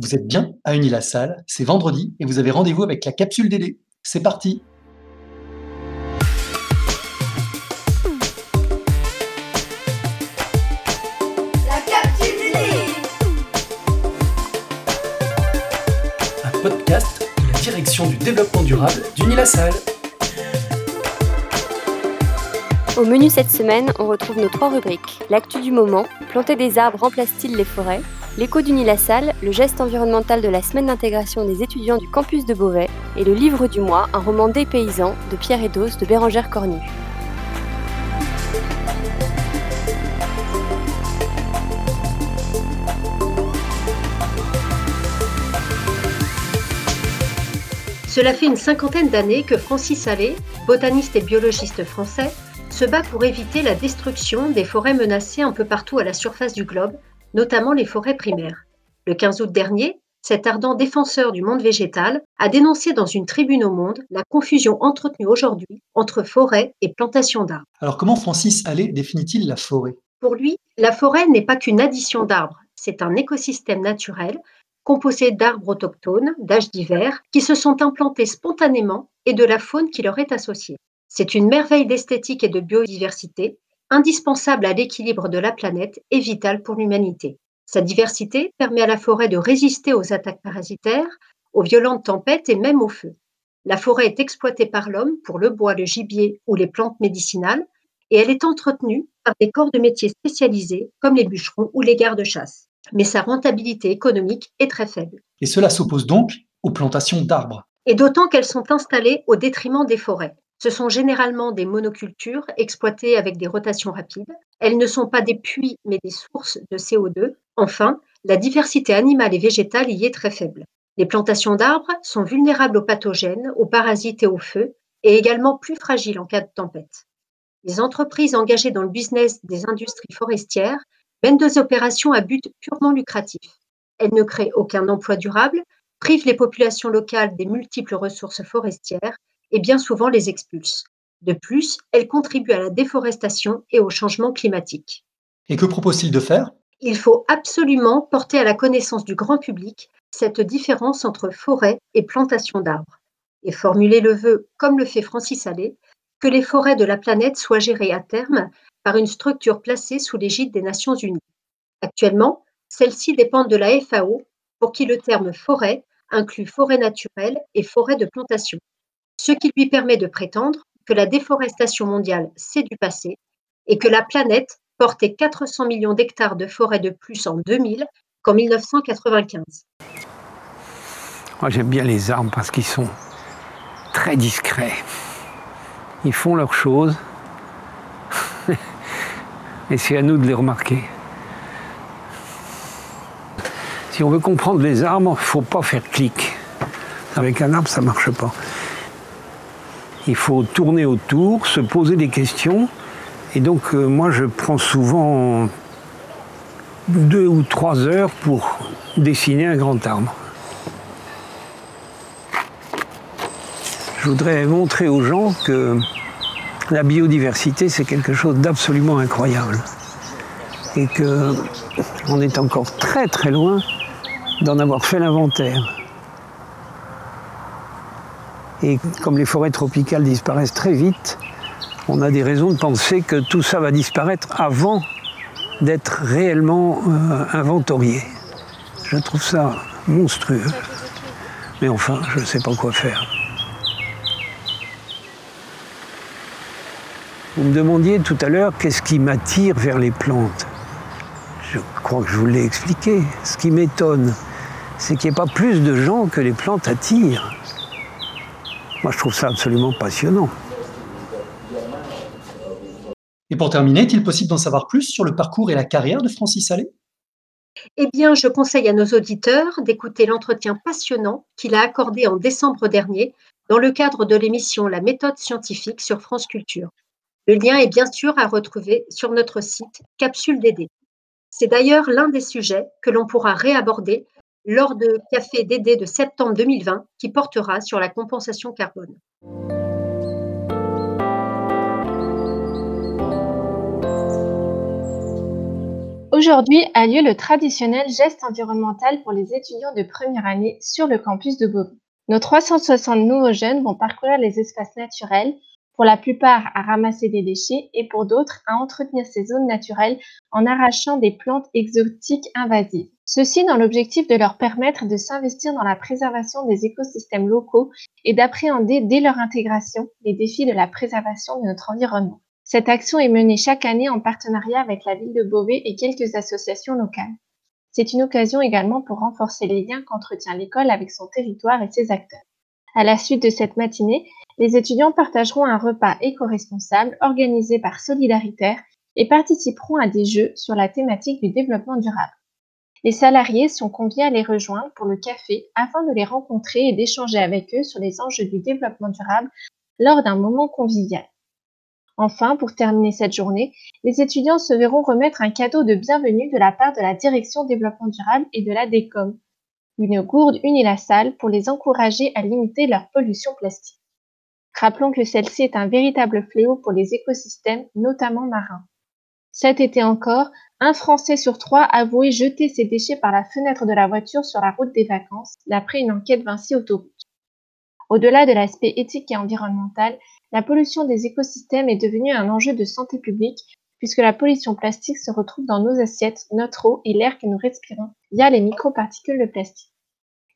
Vous êtes bien à Unilassal, c'est vendredi et vous avez rendez-vous avec la capsule DD. C'est parti La capsule DD Un podcast de la direction du développement durable d'Unilassal. Au menu cette semaine, on retrouve nos trois rubriques. L'actu du moment, planter des arbres remplace-t-il les forêts? L'écho du Nil-la-Salle, le geste environnemental de la semaine d'intégration des étudiants du campus de Beauvais et le livre du mois, un roman des paysans de Pierre Edos de Bérangère Cornu. Cela fait une cinquantaine d'années que Francis Allais, botaniste et biologiste français, se bat pour éviter la destruction des forêts menacées un peu partout à la surface du globe, notamment les forêts primaires. Le 15 août dernier, cet ardent défenseur du monde végétal a dénoncé dans une tribune au Monde la confusion entretenue aujourd'hui entre forêt et plantation d'arbres. Alors comment Francis Allais définit-il la forêt? Pour lui, la forêt n'est pas qu'une addition d'arbres, c'est un écosystème naturel composé d'arbres autochtones d'âge divers qui se sont implantés spontanément et de la faune qui leur est associée. C'est une merveille d'esthétique et de biodiversité, indispensable à l'équilibre de la planète et vitale pour l'humanité. Sa diversité permet à la forêt de résister aux attaques parasitaires, aux violentes tempêtes et même au feu. La forêt est exploitée par l'homme pour le bois, le gibier ou les plantes médicinales, et elle est entretenue par des corps de métiers spécialisés comme les bûcherons ou les gardes-chasse mais sa rentabilité économique est très faible. Et cela s'oppose donc aux plantations d'arbres. Et d'autant qu'elles sont installées au détriment des forêts. Ce sont généralement des monocultures exploitées avec des rotations rapides. Elles ne sont pas des puits, mais des sources de CO2. Enfin, la diversité animale et végétale y est très faible. Les plantations d'arbres sont vulnérables aux pathogènes, aux parasites et au feu, et également plus fragiles en cas de tempête. Les entreprises engagées dans le business des industries forestières mènent des opérations à but purement lucratif. Elles ne créent aucun emploi durable, privent les populations locales des multiples ressources forestières et bien souvent les expulsent. De plus, elles contribuent à la déforestation et au changement climatique. Et que propose-t-il de faire? Il faut absolument porter à la connaissance du grand public cette différence entre forêt et plantation d'arbres, et formuler le vœu, comme le fait Francis Allais, que les forêts de la planète soient gérées à terme par une structure placée sous l'égide des Nations Unies. Actuellement, celles-ci dépendent de la FAO, pour qui le terme forêt inclut forêt naturelle et forêt de plantation, ce qui lui permet de prétendre que la déforestation mondiale, c'est du passé et que la planète portait 400 millions d'hectares de forêt de plus en 2000 qu'en 1995. Moi j'aime bien les arbres parce qu'ils sont très discrets. Ils font leurs choses et c'est à nous de les remarquer. Si on veut comprendre les arbres, il ne faut pas faire clic. Avec un arbre, ça ne marche pas. Il faut tourner autour, se poser des questions. Et donc, euh, moi, je prends souvent deux ou trois heures pour dessiner un grand arbre. Je voudrais montrer aux gens que la biodiversité, c'est quelque chose d'absolument incroyable. Et qu'on est encore très très loin d'en avoir fait l'inventaire. Et comme les forêts tropicales disparaissent très vite, on a des raisons de penser que tout ça va disparaître avant d'être réellement euh, inventorié. Je trouve ça monstrueux. Mais enfin, je ne sais pas quoi faire. Vous me demandiez tout à l'heure qu'est-ce qui m'attire vers les plantes. Je crois que je vous l'ai expliqué. Ce qui m'étonne, c'est qu'il n'y ait pas plus de gens que les plantes attirent. Moi, je trouve ça absolument passionnant. Et pour terminer, est-il possible d'en savoir plus sur le parcours et la carrière de Francis Allais? Eh bien, je conseille à nos auditeurs d'écouter l'entretien passionnant qu'il a accordé en décembre dernier dans le cadre de l'émission La méthode scientifique sur France Culture. Le lien est bien sûr à retrouver sur notre site Capsule DD. C'est d'ailleurs l'un des sujets que l'on pourra réaborder lors de Café DD de septembre 2020 qui portera sur la compensation carbone. Aujourd'hui a lieu le traditionnel geste environnemental pour les étudiants de première année sur le campus de Beauvais. Nos 360 nouveaux jeunes vont parcourir les espaces naturels, pour la plupart à ramasser des déchets et pour d'autres à entretenir ces zones naturelles en arrachant des plantes exotiques invasives. Ceci dans l'objectif de leur permettre de s'investir dans la préservation des écosystèmes locaux et d'appréhender dès leur intégration les défis de la préservation de notre environnement. Cette action est menée chaque année en partenariat avec la ville de Beauvais et quelques associations locales. C'est une occasion également pour renforcer les liens qu'entretient l'école avec son territoire et ses acteurs. À la suite de cette matinée, les étudiants partageront un repas éco-responsable organisé par Solidaritaire et participeront à des jeux sur la thématique du développement durable. Les salariés sont conviés à les rejoindre pour le café afin de les rencontrer et d'échanger avec eux sur les enjeux du développement durable lors d'un moment convivial. Enfin, pour terminer cette journée, les étudiants se verront remettre un cadeau de bienvenue de la part de la Direction développement durable et de la DECOM, une gourde unilassale pour les encourager à limiter leur pollution plastique. Rappelons que celle-ci est un véritable fléau pour les écosystèmes, notamment marins. Cet été encore, un Français sur trois avouait jeter ses déchets par la fenêtre de la voiture sur la route des vacances, d'après une enquête Vinci Autoroute. Au-delà de l'aspect éthique et environnemental, la pollution des écosystèmes est devenue un enjeu de santé publique puisque la pollution plastique se retrouve dans nos assiettes, notre eau et l'air que nous respirons via les microparticules de plastique.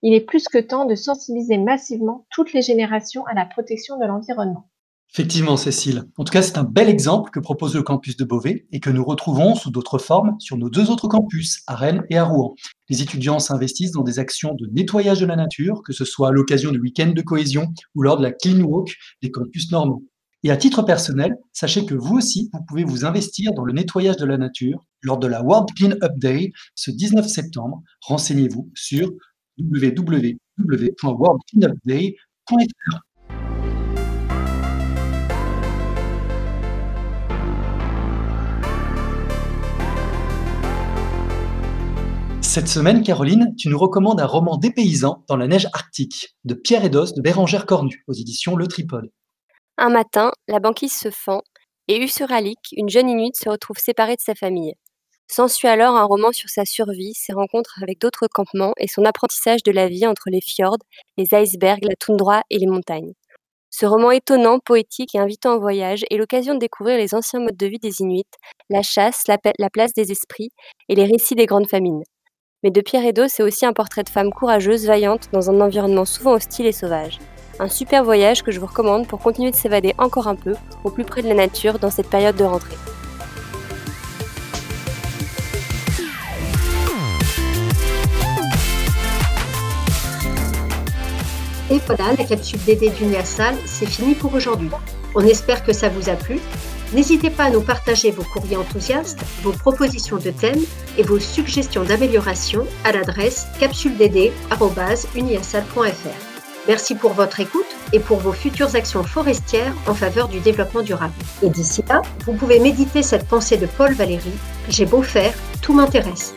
Il est plus que temps de sensibiliser massivement toutes les générations à la protection de l'environnement. Effectivement, Cécile. En tout cas, c'est un bel exemple que propose le campus de Beauvais et que nous retrouvons sous d'autres formes sur nos deux autres campus, à Rennes et à Rouen. Les étudiants s'investissent dans des actions de nettoyage de la nature, que ce soit à l'occasion de week-ends de cohésion ou lors de la clean walk des campus normaux. Et à titre personnel, sachez que vous aussi, vous pouvez vous investir dans le nettoyage de la nature lors de la World Clean Up Day ce 19 septembre. Renseignez-vous sur www.worldcleanupday.fr. Cette semaine, Caroline, tu nous recommandes un roman dépaysant dans la neige arctique de Pierre Edos de Bérangère Cornu aux éditions Le Tripode. Un matin, la banquise se fend et Usuralik, une jeune Inuit, se retrouve séparée de sa famille. S'ensuit alors un roman sur sa survie, ses rencontres avec d'autres campements et son apprentissage de la vie entre les fjords, les icebergs, la toundra et les montagnes. Ce roman étonnant, poétique et invitant au voyage est l'occasion de découvrir les anciens modes de vie des Inuits, la chasse, la place des esprits et les récits des grandes famines. Mais de Pierre Edo, c'est aussi un portrait de femme courageuse, vaillante, dans un environnement souvent hostile et sauvage. Un super voyage que je vous recommande pour continuer de s'évader encore un peu, au plus près de la nature, dans cette période de rentrée. Et voilà, la capsule DD d'Uniasal, c'est fini pour aujourd'hui. On espère que ça vous a plu. N'hésitez pas à nous partager vos courriers enthousiastes, vos propositions de thèmes et vos suggestions d'amélioration à l'adresse capsuleddd.uniasal.fr. Merci pour votre écoute et pour vos futures actions forestières en faveur du développement durable. Et d'ici là, vous pouvez méditer cette pensée de Paul Valéry J'ai beau faire, tout m'intéresse.